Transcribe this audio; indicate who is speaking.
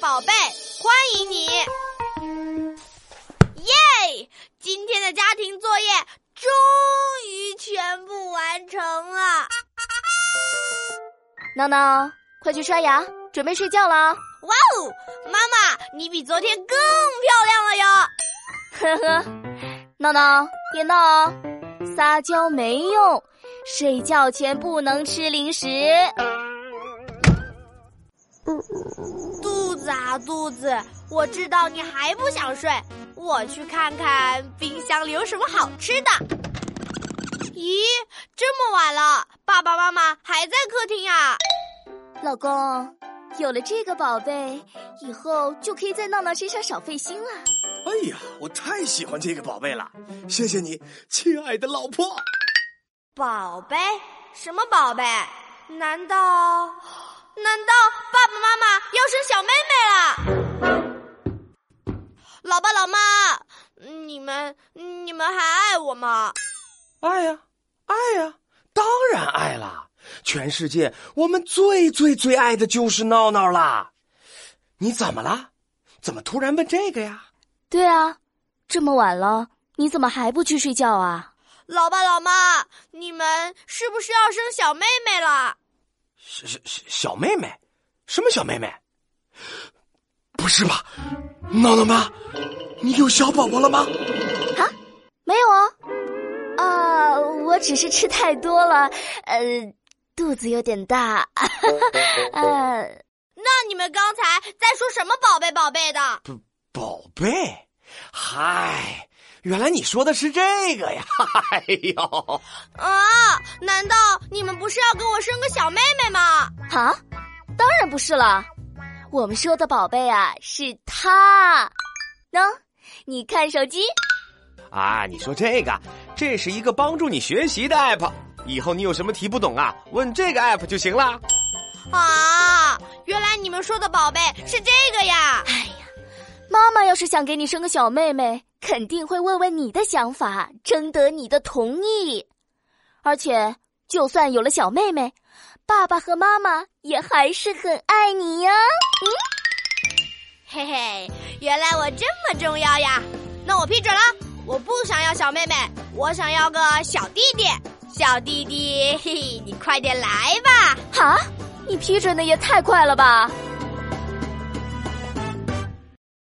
Speaker 1: 宝贝，欢迎你耶！今天的家庭作业终于全部完成了。
Speaker 2: 闹闹，快去刷牙，准备睡觉了。
Speaker 1: 哇哦，妈妈，你比昨天更漂
Speaker 2: 亮了哟。呵呵，闹闹，别闹哦，撒娇没用，睡觉前不能吃零食。
Speaker 1: 肚子啊肚子，我知道你还不想睡，我去看看冰箱里有什么好吃的。咦，这么晚了，爸爸妈妈还在客厅啊？
Speaker 2: 老公，有了这个宝贝，以后就可以在闹闹身上少费心了。
Speaker 3: 哎呀，我太喜欢这个宝贝了，谢谢你，亲爱的老婆。
Speaker 1: 宝贝？什么宝贝？难道难道爸爸妈妈要生小妹妹了？老爸老妈，你们你们还爱我吗？
Speaker 3: 爱呀。爱呀，当然爱啦！全世界我们最最最爱的就是闹闹啦。你怎么了？怎么突然问这个呀？
Speaker 2: 对啊，这么晚了，你怎么还不去睡觉啊？
Speaker 1: 老爸老妈，你们是不是要生小妹妹了？
Speaker 3: 小小小妹妹？什么小妹妹？不是吧，闹闹妈，你有小宝宝了吗？
Speaker 2: 啊，没有啊。啊，我只是吃太多了，呃，肚子有点大。
Speaker 1: 呃，那你们刚才在说什么宝贝宝贝的？
Speaker 3: 宝宝贝，嗨，原来你说的是这个呀！哎呦，
Speaker 1: 啊，难道你们不是要给我生个小妹妹吗？
Speaker 2: 啊，当然不是了，我们说的宝贝啊是他。喏，你看手机。
Speaker 3: 啊，你说这个，这是一个帮助你学习的 app，以后你有什么题不懂啊，问这个 app 就行了。
Speaker 1: 啊，原来你们说的宝贝是这个呀！
Speaker 2: 哎呀，妈妈要是想给你生个小妹妹，肯定会问问你的想法，征得你的同意。而且，就算有了小妹妹，爸爸和妈妈也还是很爱你呀。嗯，
Speaker 1: 嘿嘿，原来我这么重要呀！那我批准了。我不想要小妹妹，我想要个小弟弟。小弟弟，嘿嘿，你快点来吧！
Speaker 2: 哈，你批准的也太快了吧！